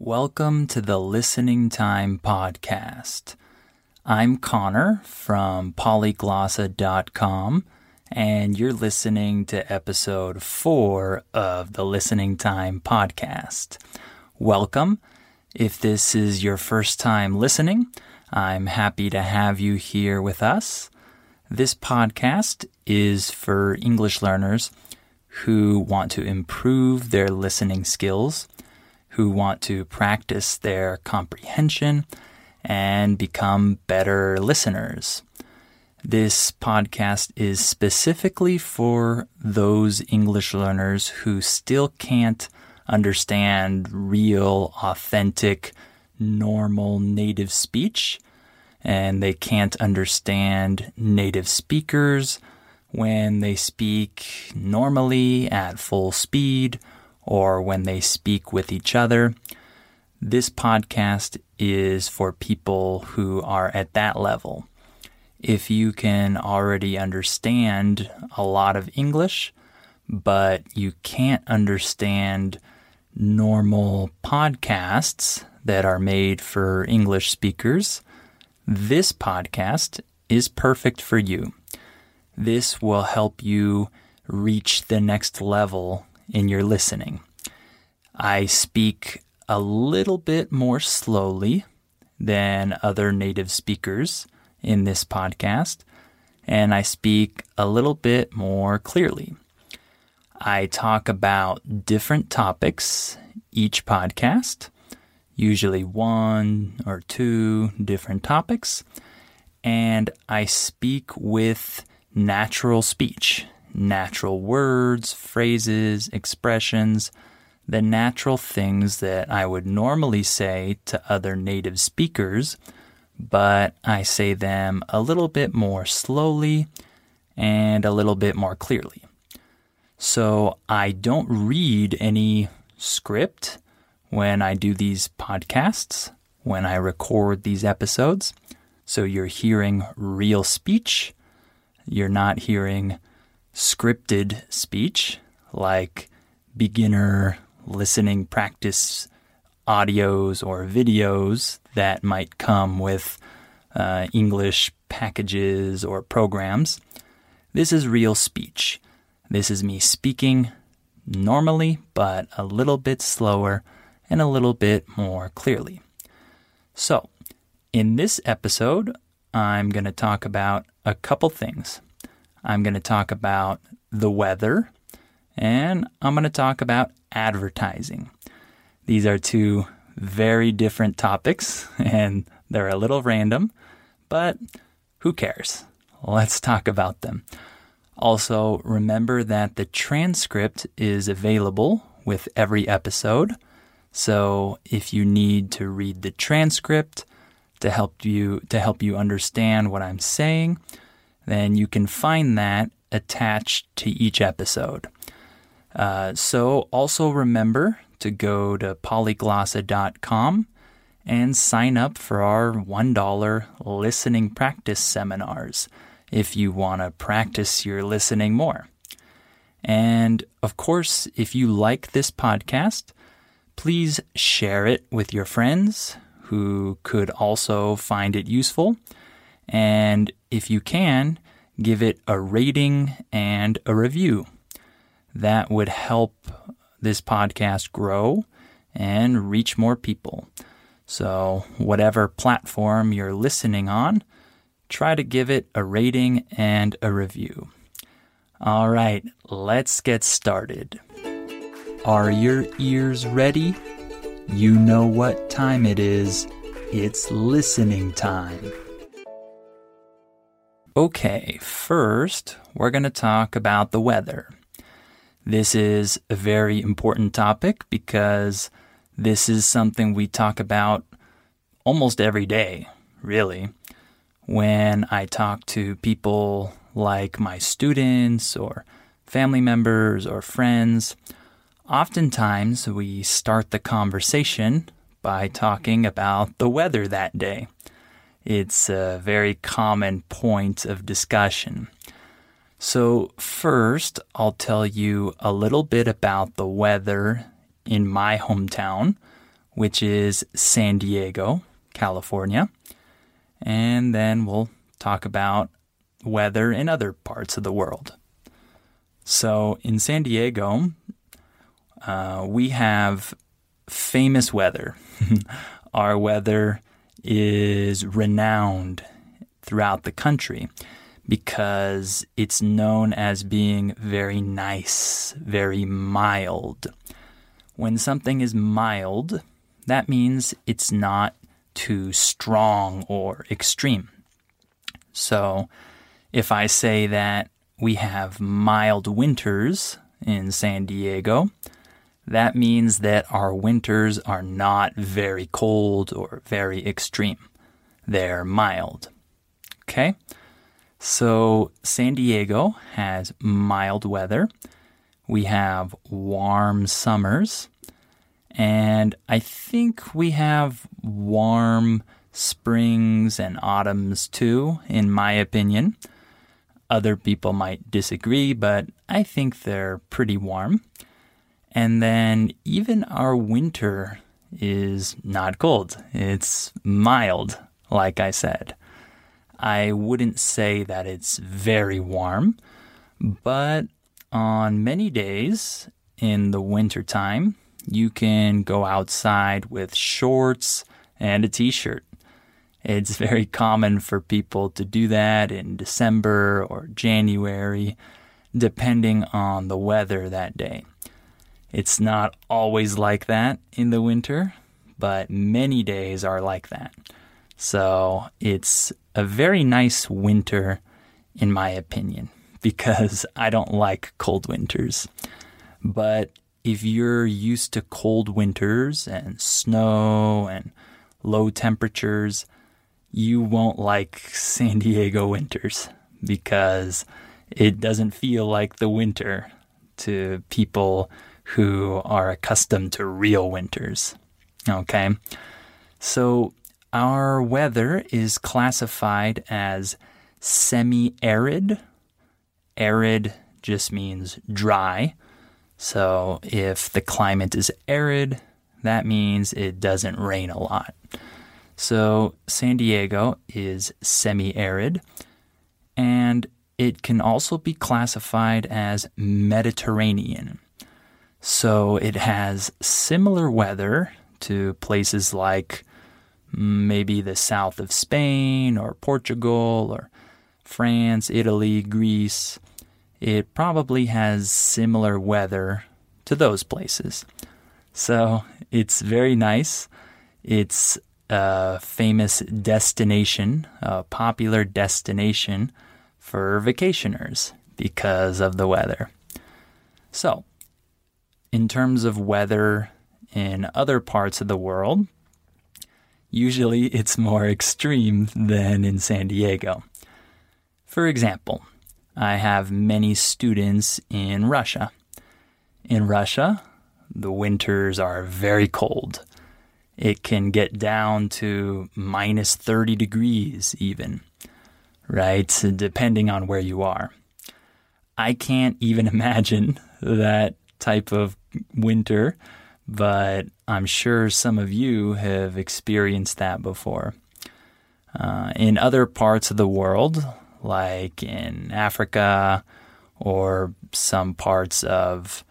Welcome to the Listening Time Podcast. I'm Connor from polyglossa.com, and you're listening to episode four of the Listening Time Podcast. Welcome. If this is your first time listening, I'm happy to have you here with us. This podcast is for English learners who want to improve their listening skills, who want to practice their comprehension, and become better listeners. This podcast is specifically for those English learners who still can't understand real, authentic, normal native speech, and they can't understand native speakers when they speak normally at full speed or when they speak with each other. This podcast is for people who are at that level. If you can already understand a lot of English, but you can't understand normal podcasts that are made for English speakers, this podcast is perfect for you. This will help you reach the next level in your listening. I speak a little bit more slowly than other native speakers in this podcast, and I speak a little bit more clearly. I talk about different topics each podcast, usually one or two different topics, and I speak with natural speech, natural words, phrases, expressions, the natural things that I would normally say to other native speakers, but I say them a little bit more slowly and a little bit more clearly. So I don't read any script when I do these podcasts, when I record these episodes. So you're hearing real speech. You're not hearing scripted speech like beginner listening practice audios or videos that might come with uh, English packages or programs. This is real speech. This is me speaking normally, but a little bit slower and a little bit more clearly. So, in this episode, I'm going to talk about a couple things. I'm going to talk about the weather, and I'm going to talk about advertising. These are two very different topics, and they're a little random, but who cares? Let's talk about them. Also, remember that the transcript is available with every episode. So, if you need to read the transcript to help you to help you understand what I'm saying, then you can find that attached to each episode. Uh, so, also remember to go to polyglossa.com and sign up for our $1 listening practice seminars if you want to practice your listening more. And of course, if you like this podcast, please share it with your friends who could also find it useful. And if you can, give it a rating and a review. That would help this podcast grow and reach more people. So, whatever platform you're listening on, try to give it a rating and a review. All right, let's get started. Are your ears ready? You know what time it is. It's listening time. Okay, first, we're going to talk about the weather. This is a very important topic because this is something we talk about almost every day, really when I talk to people like my students or family members or friends. Oftentimes, we start the conversation by talking about the weather that day. It's a very common point of discussion. So, first, I'll tell you a little bit about the weather in my hometown, which is San Diego, California. And then we'll talk about weather in other parts of the world. So in San Diego, uh, we have famous weather. Our weather is renowned throughout the country because it's known as being very nice, very mild. When something is mild, that means it's not too strong or extreme. So, if I say that we have mild winters in San Diego, that means that our winters are not very cold or very extreme. They're mild. Okay? So, San Diego has mild weather. We have warm summers. And I think we have warm springs and autumns too, in my opinion. Other people might disagree, but I think they're pretty warm. And then even our winter is not cold, it's mild, like I said. I wouldn't say that it's very warm, but on many days in the wintertime, you can go outside with shorts and a t shirt. It's very common for people to do that in December or January, depending on the weather that day. It's not always like that in the winter, but many days are like that. So it's a very nice winter, in my opinion, because I don't like cold winters. But if you're used to cold winters and snow and low temperatures, you won't like San Diego winters because it doesn't feel like the winter to people who are accustomed to real winters. Okay? So our weather is classified as semi arid. Arid just means dry. So if the climate is arid, that means it doesn't rain a lot. So San Diego is semi arid, and it can also be classified as Mediterranean. So it has similar weather to places like mm, maybe the south of Spain or Portugal or France, Italy, Greece. It probably has similar weather to those places. So it's very nice. It's a famous destination, a popular destination for vacationers because of the weather. So, in terms of weather in other parts of the world, usually it's more extreme than in San Diego. For example, I have many students in Russia. In Russia, the winters are very cold it can get down to minus 30 degrees, even, right? Depending on where you are. I can't even imagine that type of winter, but I'm sure some of you have experienced that before. Uh, in other parts of the world, like in Africa or some parts of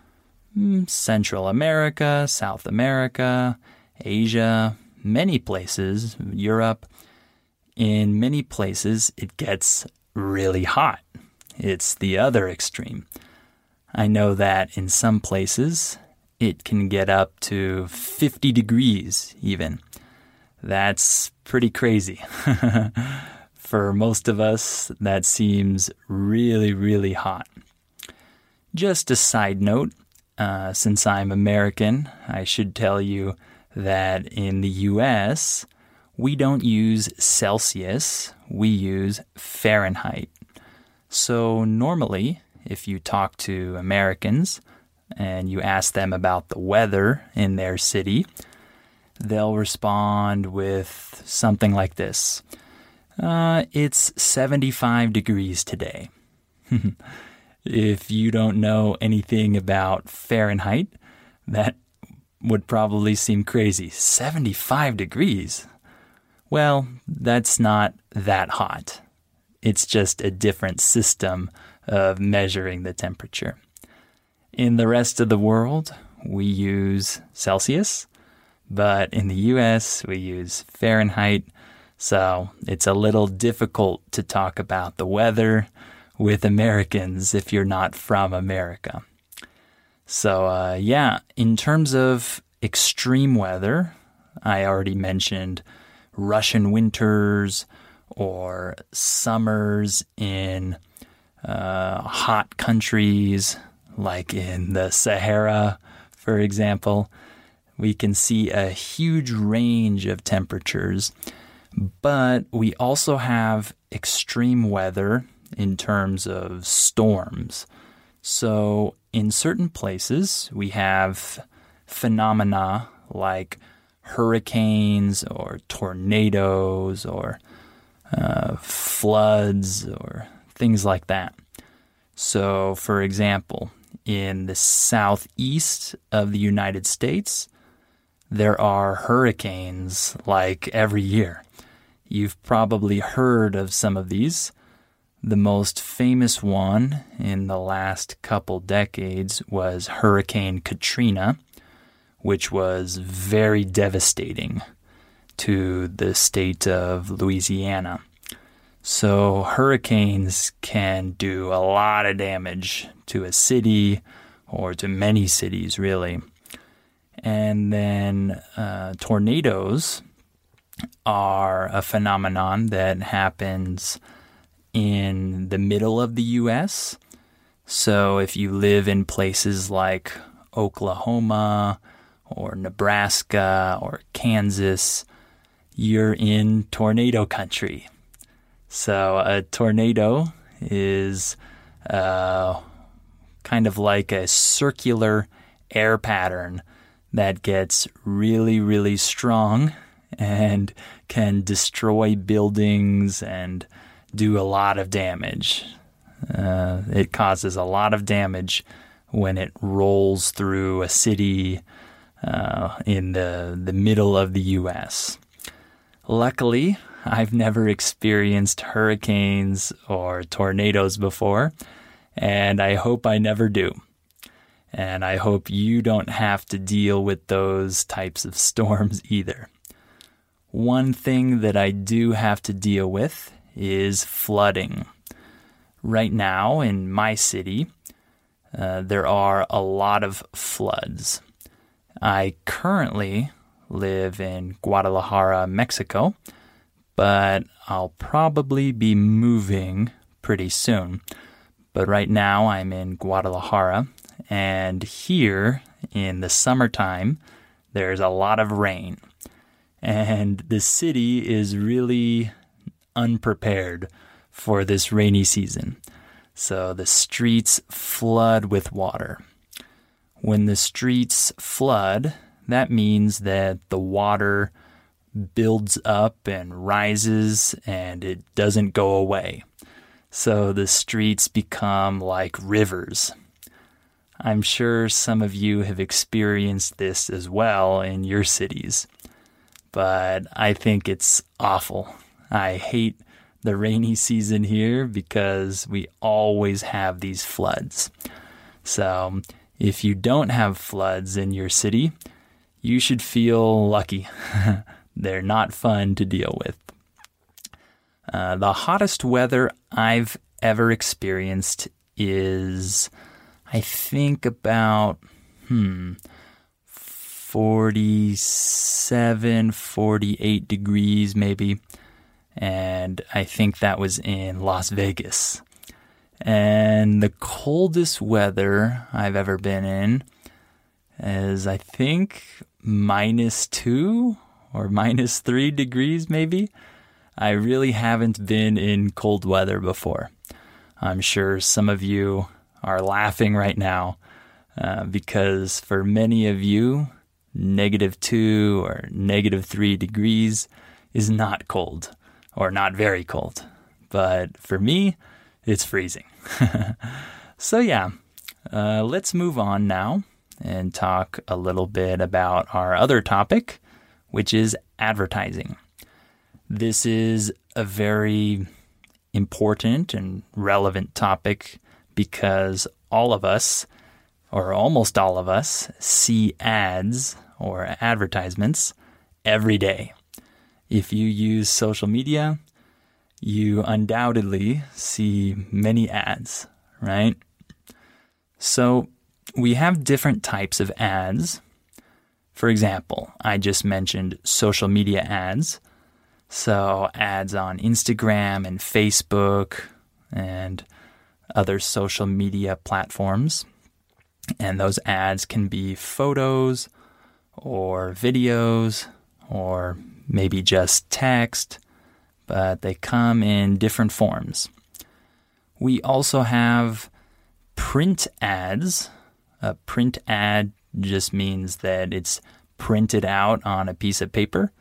mm, Central America, South America, Asia, many places, Europe. In many places, it gets really hot. It's the other extreme. I know that in some places, it can get up to 50 degrees even. That's pretty crazy. For most of us, that seems really, really hot. Just a side note uh, since I'm American, I should tell you that in the US, we don't use Celsius, we use Fahrenheit. So normally, if you talk to Americans and you ask them about the weather in their city, they'll respond with something like this uh, It's 75 degrees today. if you don't know anything about Fahrenheit, that would probably seem crazy. 75 degrees? Well, that's not that hot. It's just a different system of measuring the temperature. In the rest of the world, we use Celsius, but in the US, we use Fahrenheit. So it's a little difficult to talk about the weather with Americans if you're not from America. So, uh, yeah, in terms of extreme weather, I already mentioned Russian winters or summers in uh, hot countries like in the Sahara, for example. We can see a huge range of temperatures, but we also have extreme weather in terms of storms. So, in certain places, we have phenomena like hurricanes or tornadoes or uh, floods or things like that. So, for example, in the southeast of the United States, there are hurricanes like every year. You've probably heard of some of these. The most famous one in the last couple decades was Hurricane Katrina, which was very devastating to the state of Louisiana. So, hurricanes can do a lot of damage to a city or to many cities, really. And then uh, tornadoes are a phenomenon that happens in the middle of the U.S. So if you live in places like Oklahoma or Nebraska or Kansas, you're in tornado country. So a tornado is uh, kind of like a circular air pattern that gets really, really strong and can destroy buildings and do a lot of damage. Uh, it causes a lot of damage when it rolls through a city uh, in the, the middle of the U.S. Luckily, I've never experienced hurricanes or tornadoes before, and I hope I never do. And I hope you don't have to deal with those types of storms either. One thing that I do have to deal with is flooding. Right now in my city, uh, there are a lot of floods. I currently live in Guadalajara, Mexico, but I'll probably be moving pretty soon. But right now I'm in Guadalajara, and here in the summertime, there's a lot of rain. And the city is really unprepared for this rainy season. So the streets flood with water. When the streets flood, that means that the water builds up and rises and it doesn't go away. So the streets become like rivers. I'm sure some of you have experienced this as well in your cities, but I think it's awful. I hate the rainy season here because we always have these floods. So, if you don't have floods in your city, you should feel lucky. They're not fun to deal with. Uh, the hottest weather I've ever experienced is, I think, about, hmm, 47, 48 degrees maybe. And I think that was in Las Vegas. And the coldest weather I've ever been in is, I think, minus two or minus three degrees, maybe. I really haven't been in cold weather before. I'm sure some of you are laughing right now uh, because for many of you, negative two or negative three degrees is not cold or not very cold. But for me, it's freezing. so, yeah, uh, let's move on now and talk a little bit about our other topic, which is advertising. This is a very important and relevant topic because all of us, or almost all of us, see ads or advertisements every day. If you use social media, you undoubtedly see many ads, right? So we have different types of ads. For example, I just mentioned social media ads. So ads on Instagram and Facebook and other social media platforms. And those ads can be photos or videos or maybe just text, but they come in different forms. We also have print ads. A print ad just means that it's printed out on a piece of paper.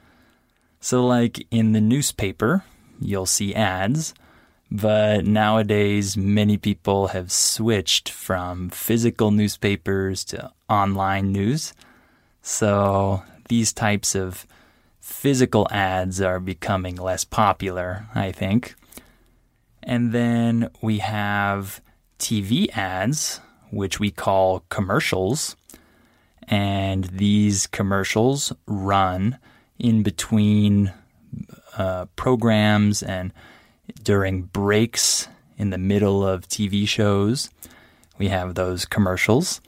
So, like in the newspaper, you'll see ads, but nowadays many people have switched from physical newspapers to online news. So, these types of physical ads are becoming less popular, I think. And then we have TV ads, which we call commercials. And these commercials run in between uh, programs and during breaks in the middle of TV shows. We have those commercials.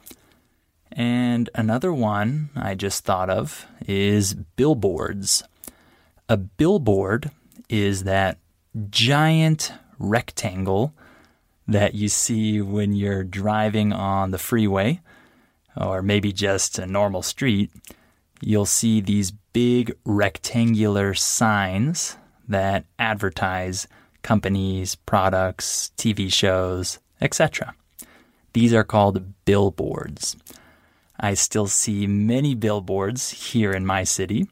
And another one I just thought of is billboards. A billboard is that giant rectangle that you see when you're driving on the freeway or maybe just a normal street. You'll see these big rectangular signs that advertise companies, products, TV shows, etc. These are called billboards. I still see many billboards here in my city,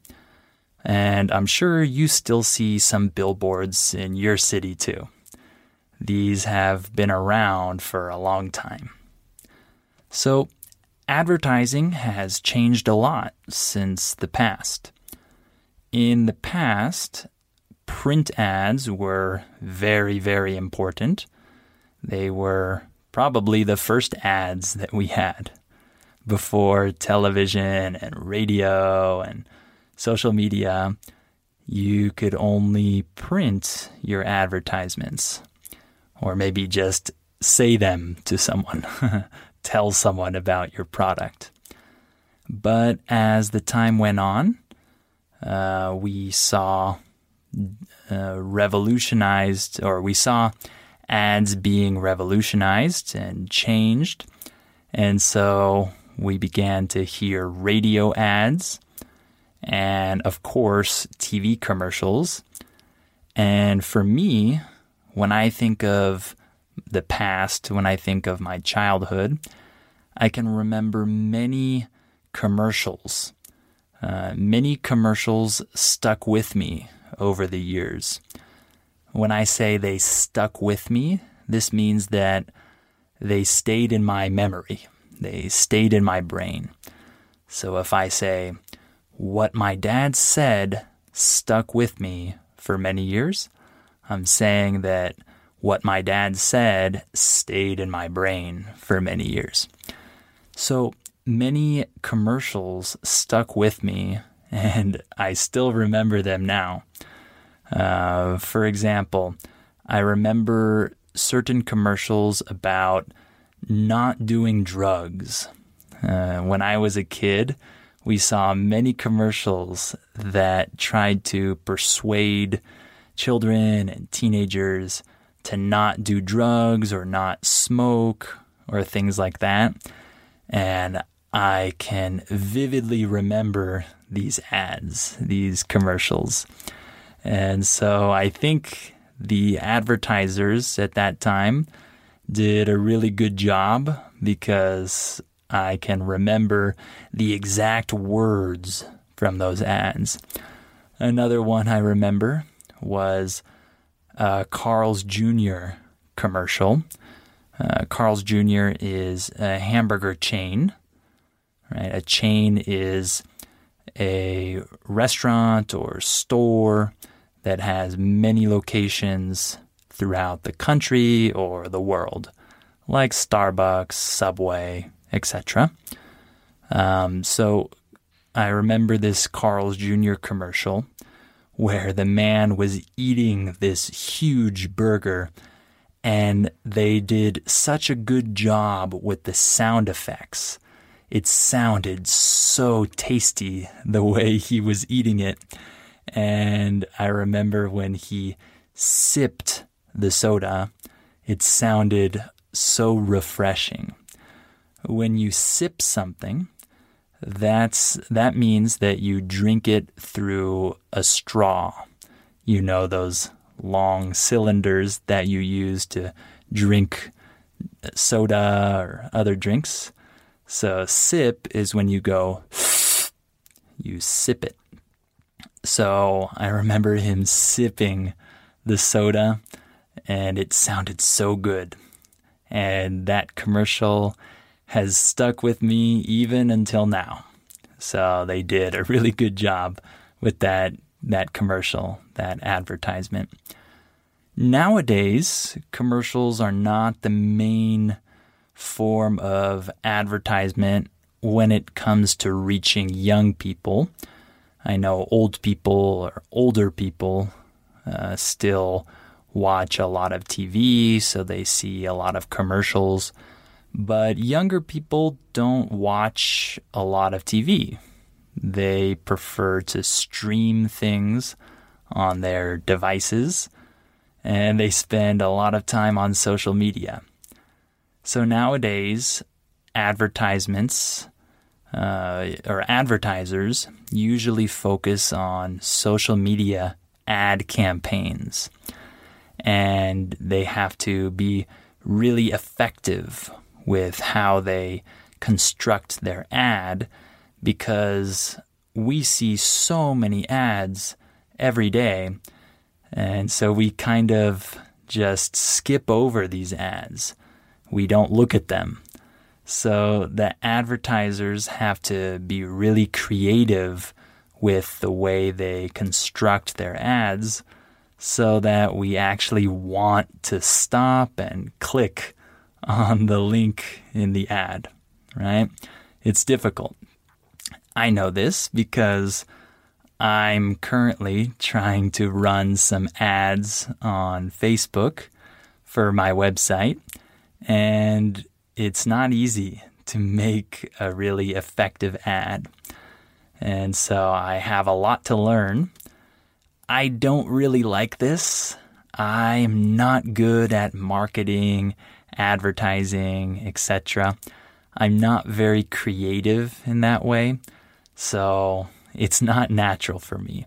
and I'm sure you still see some billboards in your city too. These have been around for a long time. So, advertising has changed a lot since the past. In the past, print ads were very, very important. They were probably the first ads that we had before television and radio and social media. You could only print your advertisements or maybe just say them to someone, tell someone about your product. But as the time went on, uh, we saw uh, revolutionized, or we saw ads being revolutionized and changed. And so we began to hear radio ads and, of course, TV commercials. And for me, when I think of the past, when I think of my childhood, I can remember many commercials. Uh, many commercials stuck with me over the years. When I say they stuck with me, this means that they stayed in my memory, they stayed in my brain. So if I say, what my dad said stuck with me for many years, I'm saying that what my dad said stayed in my brain for many years. So many commercials stuck with me, and I still remember them now. Uh, for example, I remember certain commercials about not doing drugs. Uh, when I was a kid, we saw many commercials that tried to persuade children and teenagers to not do drugs or not smoke or things like that. And I can vividly remember these ads, these commercials. And so I think the advertisers at that time did a really good job because I can remember the exact words from those ads. Another one I remember was uh, Carl's Jr. commercial. Uh, Carl's Jr. is a hamburger chain, Right? A chain is a restaurant or store that has many locations throughout the country or the world, like Starbucks, Subway, etc. Um, so I remember this Carl's Jr. commercial where the man was eating this huge burger and they did such a good job with the sound effects. It sounded so tasty the way he was eating it. And I remember when he sipped the soda, it sounded so refreshing. When you sip something, that's that means that you drink it through a straw. You know those long cylinders that you use to drink soda or other drinks. So sip is when you go you sip it. So I remember him sipping the soda and it sounded so good. And that commercial has stuck with me even until now. So they did a really good job with that that commercial, that advertisement. Nowadays, commercials are not the main form of advertisement when it comes to reaching young people. I know old people or older people uh, still watch a lot of TV, so they see a lot of commercials. But younger people don't watch a lot of TV. They prefer to stream things on their devices, and they spend a lot of time on social media. So nowadays, advertisements uh, or advertisers usually focus on social media ad campaigns, and they have to be really effective with how they construct their ad because we see so many ads every day. And so we kind of just skip over these ads. We don't look at them. So the advertisers have to be really creative with the way they construct their ads so that we actually want to stop and click on the link in the ad, right? It's difficult. I know this because I'm currently trying to run some ads on Facebook for my website, and it's not easy to make a really effective ad. And so I have a lot to learn. I don't really like this. I'm not good at marketing advertising, etc. I'm not very creative in that way, so it's not natural for me.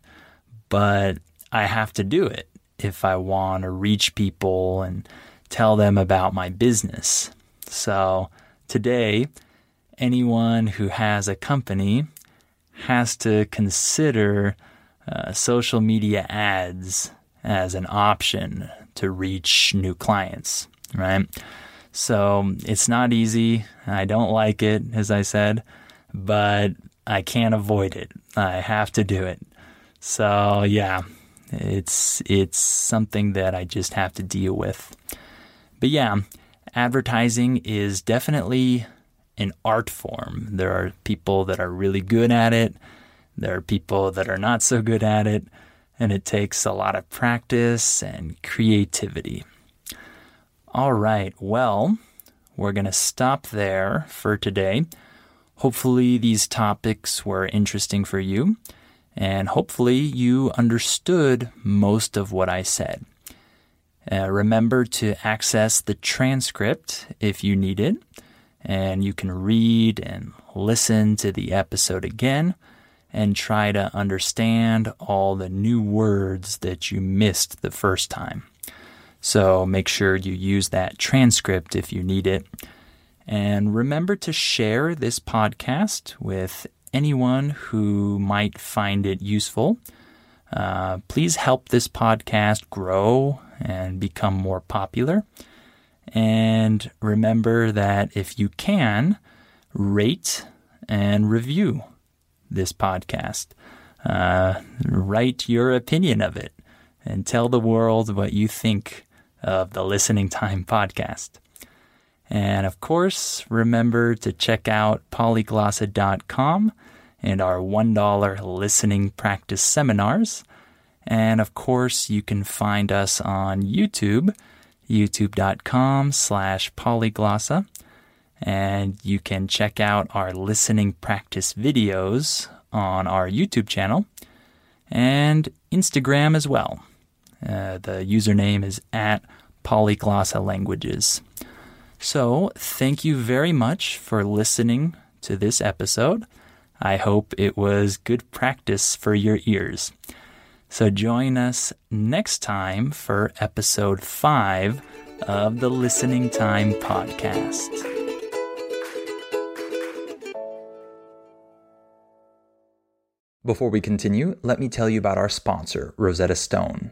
But I have to do it if I want to reach people and tell them about my business. So today, anyone who has a company has to consider uh, social media ads as an option to reach new clients right? So it's not easy. I don't like it, as I said, but I can't avoid it. I have to do it. So yeah, it's it's something that I just have to deal with. But yeah, advertising is definitely an art form. There are people that are really good at it. There are people that are not so good at it, and it takes a lot of practice and creativity. All right, well, we're going to stop there for today. Hopefully, these topics were interesting for you, and hopefully, you understood most of what I said. Uh, remember to access the transcript if you need it, and you can read and listen to the episode again and try to understand all the new words that you missed the first time. So make sure you use that transcript if you need it. And remember to share this podcast with anyone who might find it useful. Uh, please help this podcast grow and become more popular. And remember that if you can, rate and review this podcast. Uh, write your opinion of it and tell the world what you think of the Listening Time podcast. And of course, remember to check out polyglossa.com and our $1 listening practice seminars. And of course, you can find us on YouTube, youtube.com slash polyglossa. And you can check out our listening practice videos on our YouTube channel and Instagram as well. Uh, the username is at polyglossa languages. So, thank you very much for listening to this episode. I hope it was good practice for your ears. So, join us next time for episode 5 of the Listening Time Podcast. Before we continue, let me tell you about our sponsor, Rosetta Stone.